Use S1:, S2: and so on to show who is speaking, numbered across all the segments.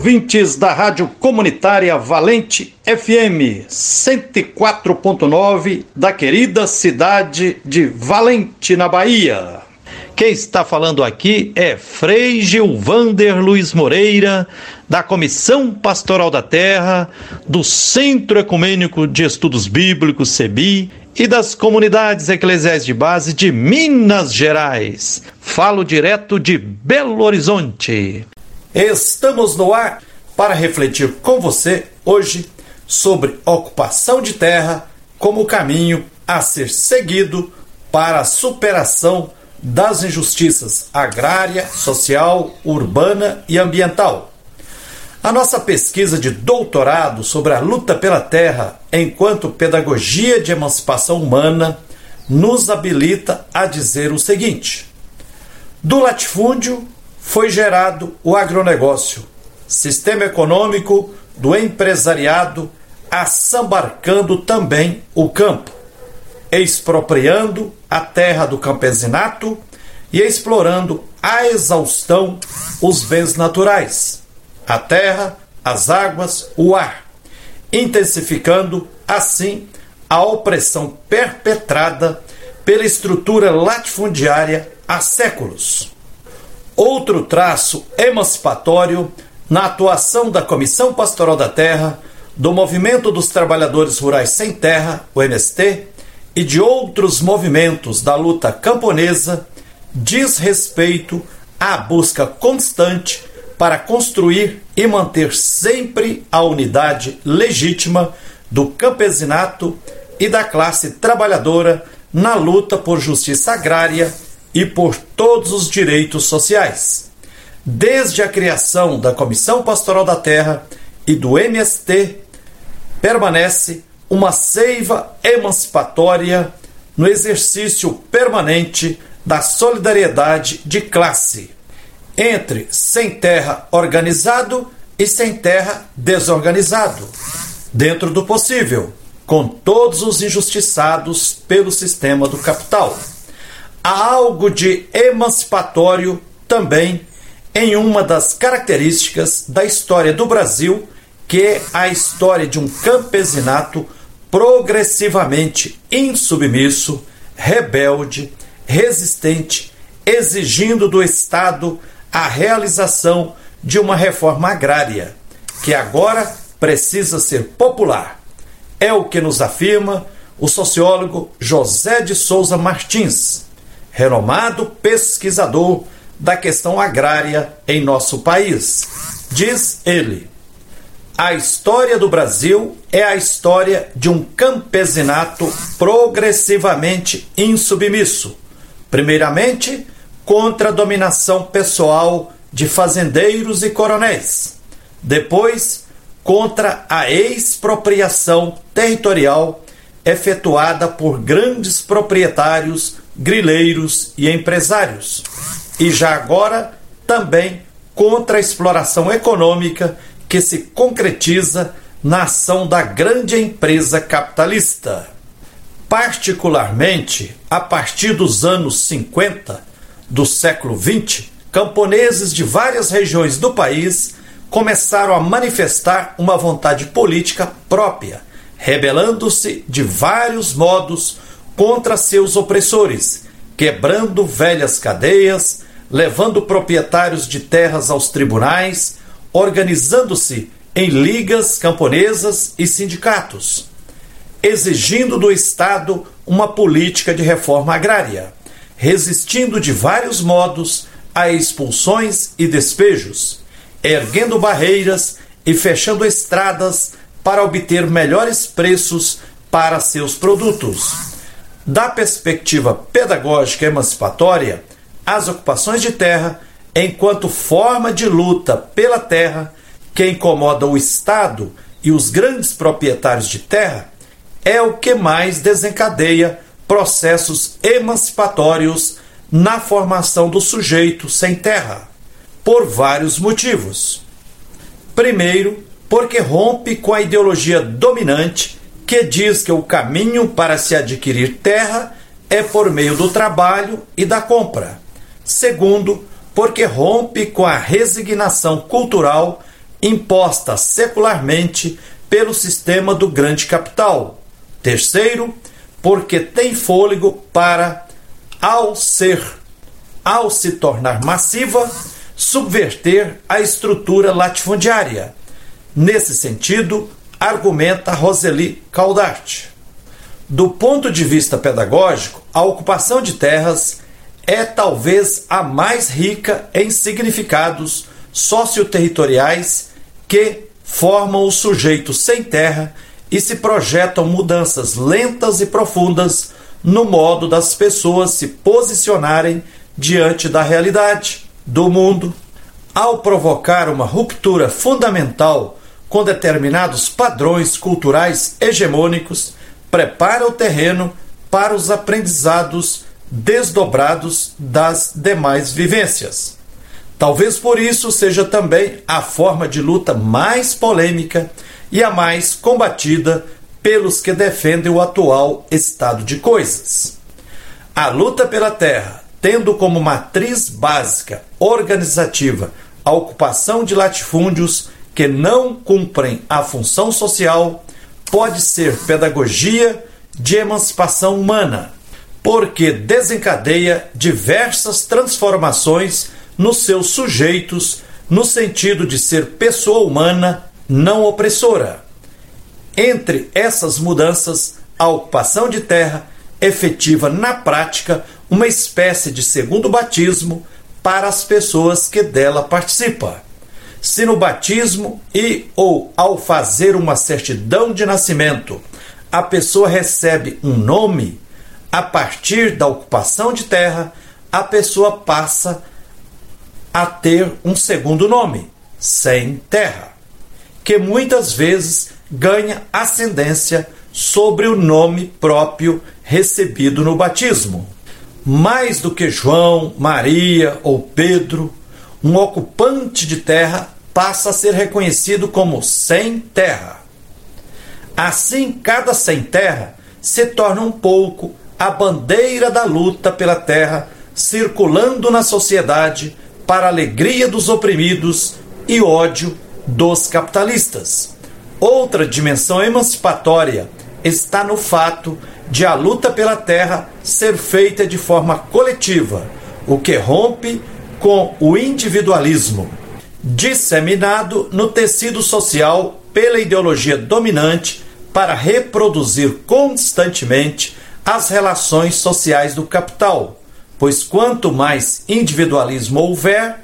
S1: ouvintes da Rádio Comunitária Valente FM 104.9 da querida cidade de Valente, na Bahia. Quem está falando aqui é Frei Gilvander Luiz Moreira, da Comissão Pastoral da Terra, do Centro Ecumênico de Estudos Bíblicos, CEBI, e das comunidades eclesiais de base de Minas Gerais. Falo direto de Belo Horizonte. Estamos no ar para refletir com você hoje sobre ocupação de terra como caminho a ser seguido para a superação das injustiças agrária, social, urbana e ambiental. A nossa pesquisa de doutorado sobre a luta pela terra enquanto pedagogia de emancipação humana nos habilita a dizer o seguinte: do latifúndio foi gerado o agronegócio, sistema econômico do empresariado assambarcando também o campo expropriando a terra do campesinato e explorando a exaustão os bens naturais, a terra, as águas, o ar, intensificando assim a opressão perpetrada pela estrutura latifundiária há séculos. Outro traço emancipatório na atuação da Comissão Pastoral da Terra, do Movimento dos Trabalhadores Rurais Sem Terra, o MST, e de outros movimentos da luta camponesa diz respeito à busca constante para construir e manter sempre a unidade legítima do campesinato e da classe trabalhadora na luta por justiça agrária e por todos os direitos sociais. Desde a criação da Comissão Pastoral da Terra e do MST, permanece uma seiva emancipatória no exercício permanente da solidariedade de classe entre sem terra organizado e sem terra desorganizado, dentro do possível, com todos os injustiçados pelo sistema do capital. Há algo de emancipatório também em uma das características da história do Brasil, que é a história de um campesinato progressivamente insubmisso, rebelde, resistente, exigindo do Estado a realização de uma reforma agrária, que agora precisa ser popular. É o que nos afirma o sociólogo José de Souza Martins, renomado pesquisador da questão agrária em nosso país. Diz ele: a história do Brasil é a história de um campesinato progressivamente insubmisso. Primeiramente, contra a dominação pessoal de fazendeiros e coronéis. Depois, contra a expropriação territorial efetuada por grandes proprietários, grileiros e empresários. E já agora, também contra a exploração econômica que se concretiza na ação da grande empresa capitalista. Particularmente, a partir dos anos 50 do século 20, camponeses de várias regiões do país começaram a manifestar uma vontade política própria, rebelando-se de vários modos contra seus opressores, quebrando velhas cadeias, levando proprietários de terras aos tribunais, organizando-se em ligas camponesas e sindicatos, exigindo do Estado uma política de reforma agrária, resistindo de vários modos a expulsões e despejos, erguendo barreiras e fechando estradas para obter melhores preços para seus produtos. Da perspectiva pedagógica emancipatória, as ocupações de terra enquanto forma de luta pela terra que incomoda o Estado e os grandes proprietários de terra, é o que mais desencadeia processos emancipatórios na formação do sujeito sem terra, por vários motivos. Primeiro, porque rompe com a ideologia dominante que diz que o caminho para se adquirir terra é por meio do trabalho e da compra. Segundo, porque rompe com a resignação cultural imposta secularmente pelo sistema do grande capital. Terceiro, porque tem fôlego para, ao ser, ao se tornar massiva, subverter a estrutura latifundiária. Nesse sentido, argumenta Roseli Caldart. Do ponto de vista pedagógico, a ocupação de terras é talvez a mais rica em significados socioterritoriais que formam o sujeito sem terra e se projetam mudanças lentas e profundas no modo das pessoas se posicionarem diante da realidade, do mundo, ao provocar uma ruptura fundamental com determinados padrões culturais hegemônicos, prepara o terreno para os aprendizados desdobrados das demais vivências. Talvez por isso seja também a forma de luta mais polêmica e a mais combatida pelos que defendem o atual estado de coisas. A luta pela terra, tendo como matriz básica organizativa a ocupação de latifúndios que não cumprem a função social, pode ser pedagogia de emancipação humana, porque desencadeia diversas transformações nos seus sujeitos, no sentido de ser pessoa humana não opressora. Entre essas mudanças, a ocupação de terra efetiva na prática uma espécie de segundo batismo para as pessoas que dela participam. Se no batismo e ou ao fazer uma certidão de nascimento a pessoa recebe um nome, a partir da ocupação de terra, a pessoa passa a ter um segundo nome, sem terra, que muitas vezes ganha ascendência sobre o nome próprio recebido no batismo. Mais do que João, Maria ou Pedro, um ocupante de terra passa a ser reconhecido como sem terra. Assim, cada sem terra se torna um pouco a bandeira da luta pela terra, circulando na sociedade para alegria dos oprimidos e ódio dos capitalistas. Outra dimensão emancipatória está no fato de a luta pela terra ser feita de forma coletiva, o que rompe com o individualismo, disseminado no tecido social pela ideologia dominante para reproduzir constantemente as relações sociais do capital, pois quanto mais individualismo houver,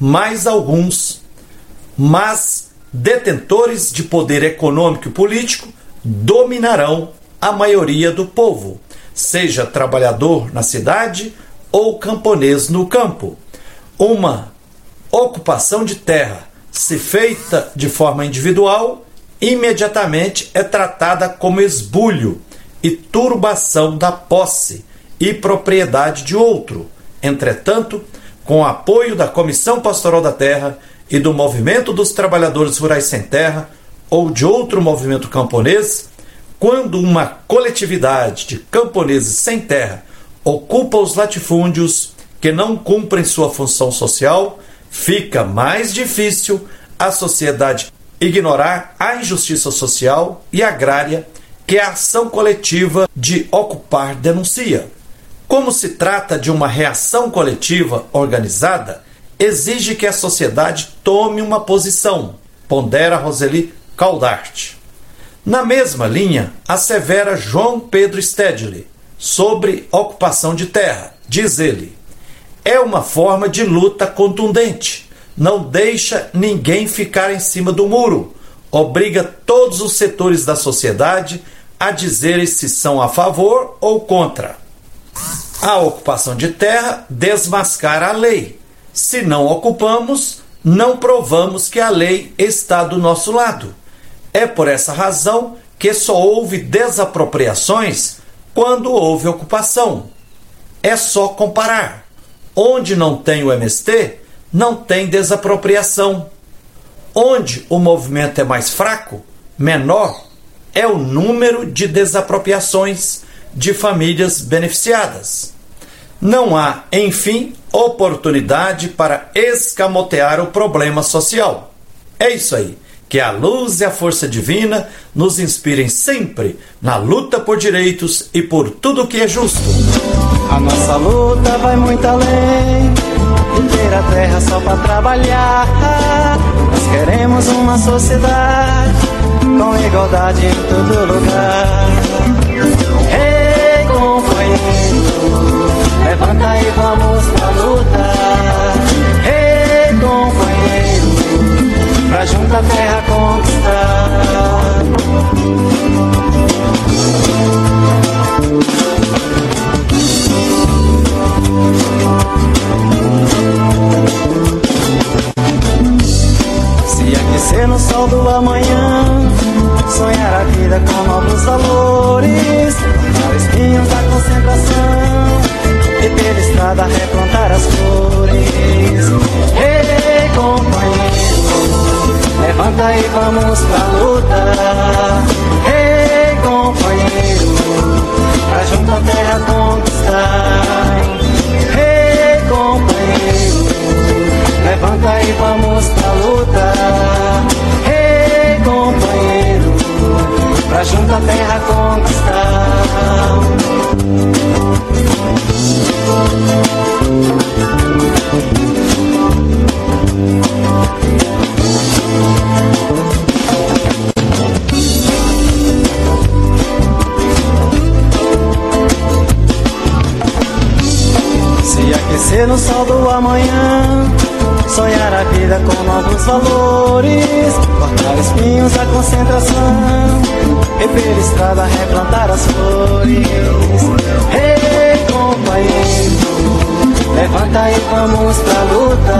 S1: mais alguns, mas detentores de poder econômico e político dominarão a maioria do povo, seja trabalhador na cidade ou camponês no campo. Uma ocupação de terra, se feita de forma individual, imediatamente é tratada como esbulho e turbação da posse e propriedade de outro. Entretanto, com apoio da Comissão Pastoral da Terra e do Movimento dos Trabalhadores Rurais Sem Terra ou de outro movimento camponês, quando uma coletividade de camponeses sem terra ocupa os latifúndios que não cumprem sua função social, fica mais difícil a sociedade ignorar a injustiça social e agrária que a ação coletiva de ocupar denuncia. Como se trata de uma reação coletiva organizada, exige que a sociedade tome uma posição, pondera Roseli Caldart. Na mesma linha, assevera João Pedro Stedley sobre ocupação de terra. Diz ele: é uma forma de luta contundente não deixa ninguém ficar em cima do muro, obriga todos os setores da sociedade a dizerem se são a favor ou contra. A ocupação de terra desmascara a lei. Se não ocupamos, não provamos que a lei está do nosso lado. É por essa razão que só houve desapropriações quando houve ocupação. É só comparar. Onde não tem o MST, não tem desapropriação. Onde o movimento é mais fraco, menor é o número de desapropriações de famílias beneficiadas. Não há, enfim, oportunidade para escamotear o problema social. É isso aí. Que a luz e a força divina nos inspirem sempre na luta por direitos e por tudo que é justo.
S2: A nossa luta vai muito além de ter a terra só para trabalhar. Nós queremos uma sociedade com igualdade em todo lugar. No sol do amanhã, sonhar a vida com novos valores, cortar espinhos da concentração e pela estrada replantar as flores. Ei, companheiro, levanta e vamos pra luta. Ei, companheiro, pra junto a terra conquistar. Ei, companheiro, levanta e vamos pra luta. Pra junto a terra conquistar. Se aquecer no sol do amanhã, sonhar a vida com novos valores, cortar espinhos da concentração, é rever estrada, é replantar as flores. Ei, companheiro, levanta e vamos pra luta.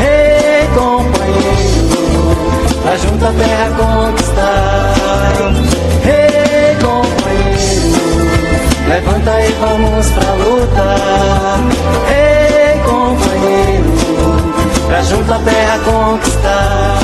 S2: Ei, companheiro, pra junta a terra conquistar. Ei, companheiro, levanta e vamos pra luta. Ei, companheiro, pra junta a terra conquistar.